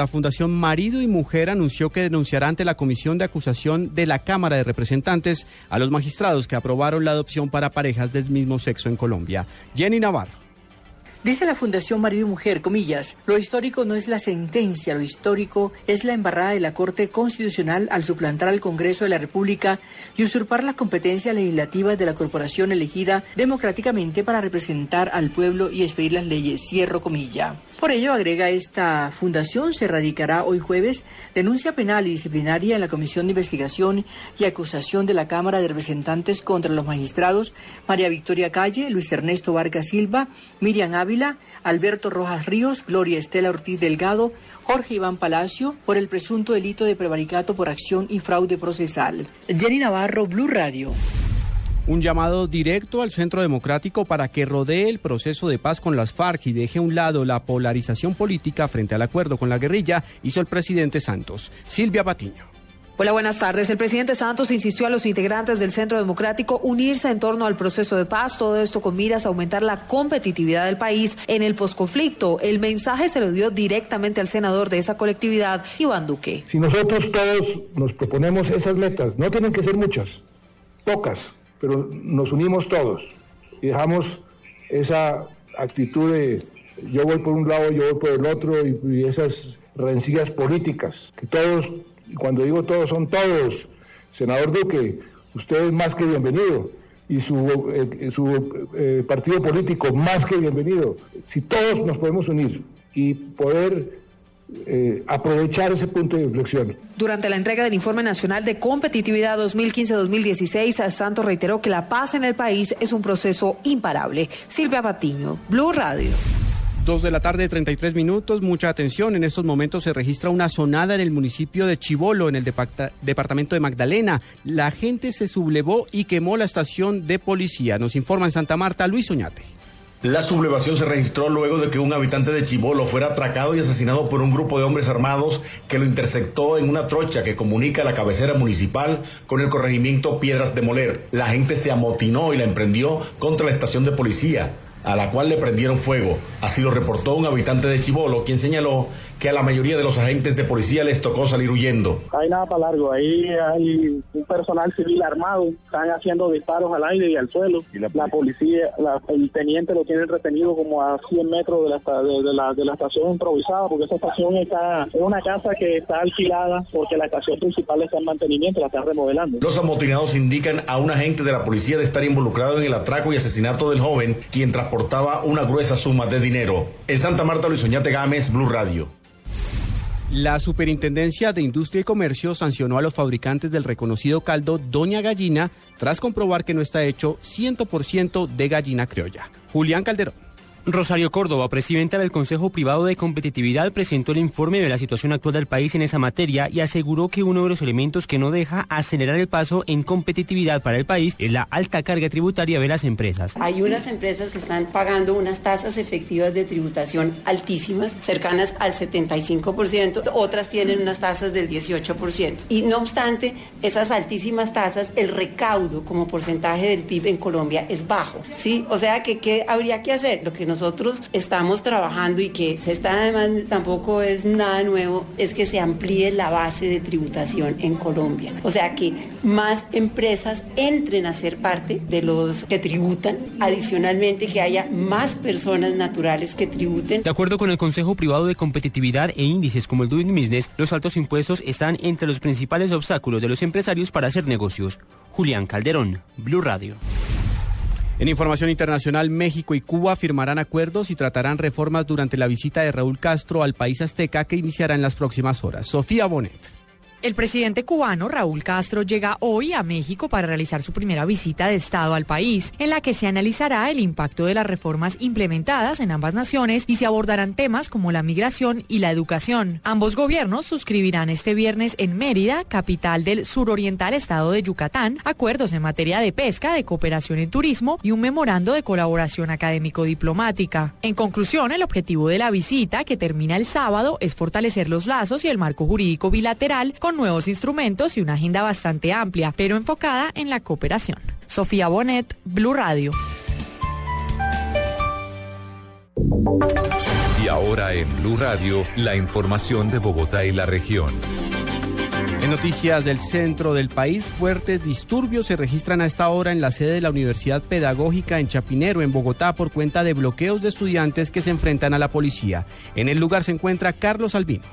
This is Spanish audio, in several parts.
La Fundación Marido y Mujer anunció que denunciará ante la Comisión de Acusación de la Cámara de Representantes a los magistrados que aprobaron la adopción para parejas del mismo sexo en Colombia. Jenny Navarro. Dice la Fundación Marido y Mujer, comillas, lo histórico no es la sentencia, lo histórico es la embarrada de la Corte Constitucional al suplantar al Congreso de la República y usurpar la competencia legislativa de la corporación elegida democráticamente para representar al pueblo y expedir las leyes. Cierro comilla. Por ello, agrega esta fundación, se radicará hoy jueves denuncia penal y disciplinaria en la Comisión de Investigación y Acusación de la Cámara de Representantes contra los magistrados María Victoria Calle, Luis Ernesto Vargas Silva, Miriam Ávila, Alberto Rojas Ríos, Gloria Estela Ortiz Delgado, Jorge Iván Palacio, por el presunto delito de prevaricato por acción y fraude procesal. Jenny Navarro, Blue Radio un llamado directo al Centro Democrático para que rodee el proceso de paz con las FARC y deje a un lado la polarización política frente al acuerdo con la guerrilla, hizo el presidente Santos. Silvia Patiño. Hola, buenas tardes. El presidente Santos insistió a los integrantes del Centro Democrático unirse en torno al proceso de paz, todo esto con miras a aumentar la competitividad del país en el posconflicto. El mensaje se lo dio directamente al senador de esa colectividad, Iván Duque. Si nosotros todos nos proponemos esas metas, no tienen que ser muchas, pocas, pero nos unimos todos y dejamos esa actitud de yo voy por un lado, yo voy por el otro y, esas rencillas políticas, que todos, cuando digo todos, son todos. Senador Duque, usted es más que bienvenido y su, eh, eh, partido político más que bienvenido. Si todos nos podemos unir y poder eh, aprovechar ese punto de inflexión. Durante la entrega del Informe Nacional de Competitividad 2015-2016, Santos reiteró que la paz en el país es un proceso imparable. Silvia Patiño, Blue Radio. Dos de la tarde, 33 minutos. Mucha atención. En estos momentos se registra una sonada en el municipio de Chivolo, en el departamento de Magdalena. La gente se sublevó y quemó la estación de policía. Nos informa en Santa Marta Luis Oñate. La sublevación se registró luego de que un habitante de Chibolo fuera atracado y asesinado por un grupo de hombres armados que lo interceptó en una trocha que comunica la cabecera municipal con el corregimiento Piedras de Moler. La gente se amotinó y la emprendió contra la estación de policía a la cual le prendieron fuego. Así lo reportó un habitante de Chibolo, quien señaló que a la mayoría de los agentes de policía les tocó salir huyendo. hay nada para largo, ahí hay un personal civil armado, están haciendo disparos al aire y al suelo. ¿Y la, policía, el teniente lo tiene retenido como a 100 metros de la, de, la, de la estación improvisada, porque esa estación está, es una casa que está alquilada porque la estación principal está en mantenimiento, la están remodelando. Los amotinados indican a un agente de la policía de estar involucrado en el atraco y asesinato del joven, quien transportaba una gruesa suma de dinero. En Santa Marta, Luis Oñate Gámez, Blue Radio. La Superintendencia de Industria y Comercio sancionó a los fabricantes del reconocido caldo Doña Gallina tras comprobar que no está hecho 100% de gallina criolla. Julián Calderón. Rosario Córdoba, presidenta del Consejo Privado de Competitividad, presentó el informe de la situación actual del país en esa materia y aseguró que uno de los elementos que no deja acelerar el paso en competitividad para el país es la alta carga tributaria de las empresas. Hay unas empresas que están pagando unas tasas efectivas de tributación altísimas, cercanas al 75%, otras tienen unas tasas del 18%. Y no obstante, esas altísimas tasas, el recaudo como porcentaje del PIB en Colombia es bajo, ¿sí? O sea que ¿qué habría que hacer? Lo que nos nosotros estamos trabajando y que se está además tampoco es nada nuevo, es que se amplíe la base de tributación en Colombia. O sea que más empresas entren a ser parte de los que tributan, adicionalmente que haya más personas naturales que tributen. De acuerdo con el Consejo Privado de Competitividad e índices como el Doing Business, los altos impuestos están entre los principales obstáculos de los empresarios para hacer negocios. Julián Calderón, Blue Radio. En información internacional, México y Cuba firmarán acuerdos y tratarán reformas durante la visita de Raúl Castro al país azteca que iniciará en las próximas horas. Sofía Bonet. El presidente cubano Raúl Castro llega hoy a México para realizar su primera visita de Estado al país, en la que se analizará el impacto de las reformas implementadas en ambas naciones y se abordarán temas como la migración y la educación. Ambos gobiernos suscribirán este viernes en Mérida, capital del suroriental estado de Yucatán, acuerdos en materia de pesca, de cooperación en turismo y un memorando de colaboración académico-diplomática. En conclusión, el objetivo de la visita, que termina el sábado, es fortalecer los lazos y el marco jurídico bilateral con nuevos instrumentos y una agenda bastante amplia, pero enfocada en la cooperación. Sofía Bonet, Blue Radio. Y ahora en Blue Radio, la información de Bogotá y la región. En noticias del centro del país, fuertes disturbios se registran a esta hora en la sede de la Universidad Pedagógica en Chapinero, en Bogotá, por cuenta de bloqueos de estudiantes que se enfrentan a la policía. En el lugar se encuentra Carlos Albino.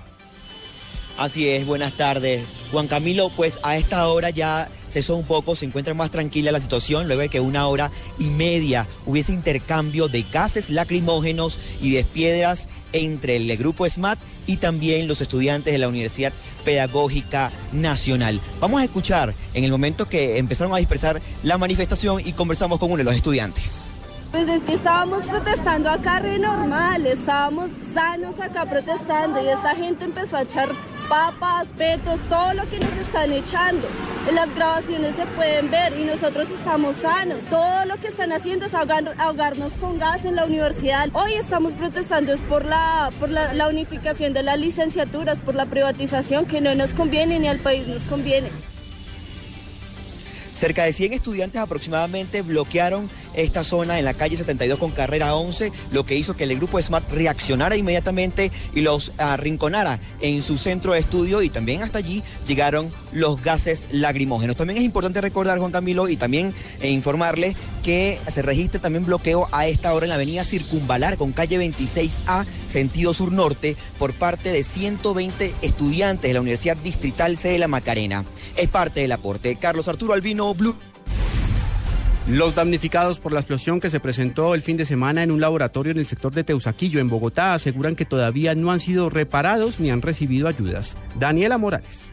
Así es, buenas tardes. Juan Camilo, pues a esta hora ya cesó un poco, se encuentra más tranquila la situación luego de que una hora y media hubiese intercambio de gases lacrimógenos y de piedras entre el grupo SMAT y también los estudiantes de la Universidad Pedagógica Nacional. Vamos a escuchar en el momento que empezaron a dispersar la manifestación y conversamos con uno de los estudiantes. Pues es que estábamos protestando acá re normal, estábamos sanos acá protestando y esta gente empezó a echar papas, petos, todo lo que nos están echando. En las grabaciones se pueden ver y nosotros estamos sanos. Todo lo que están haciendo es ahogarnos con gas en la universidad. Hoy estamos protestando es por la, por la unificación de las licenciaturas, por la privatización que no nos conviene ni al país nos conviene. Cerca de 100 estudiantes aproximadamente bloquearon esta zona en la calle 72 con carrera 11, lo que hizo que el grupo SMAT reaccionara inmediatamente y los arrinconara en su centro de estudio y también hasta allí llegaron los gases lacrimógenos. También es importante recordar, Juan Camilo, y también eh, informarles que se registra también bloqueo a esta hora en la avenida Circunvalar con calle 26A, sentido sur-norte, por parte de 120 estudiantes de la Universidad Distrital C de la Macarena. Es parte del aporte. Carlos Arturo Albino, Los damnificados por la explosión que se presentó el fin de semana en un laboratorio en el sector de Teusaquillo, en Bogotá, aseguran que todavía no han sido reparados ni han recibido ayudas. Daniela Morales.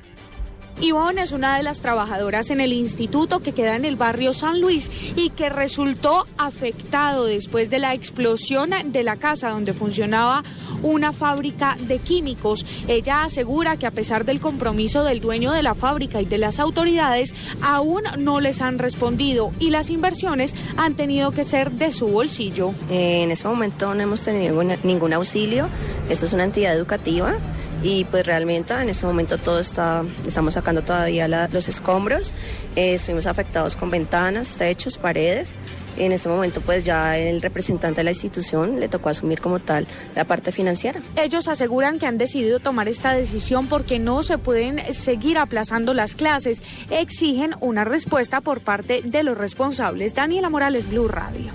Ivonne es una de las trabajadoras en el instituto que queda en el barrio San Luis y que resultó afectado después de la explosión de la casa donde funcionaba una fábrica de químicos. Ella asegura que a pesar del compromiso del dueño de la fábrica y de las autoridades, aún no les han respondido y las inversiones han tenido que ser de su bolsillo. En ese momento no hemos tenido ningún auxilio. Esto es una entidad educativa y pues realmente en ese momento todo está, estamos sacando todavía los escombros, eh, estuvimos afectados con ventanas, techos, paredes. En ese momento pues ya el representante de la institución le tocó asumir como tal la parte financiera. Ellos aseguran que han decidido tomar esta decisión porque no se pueden seguir aplazando las clases. Exigen una respuesta por parte de los responsables. Daniela Morales, Blue Radio.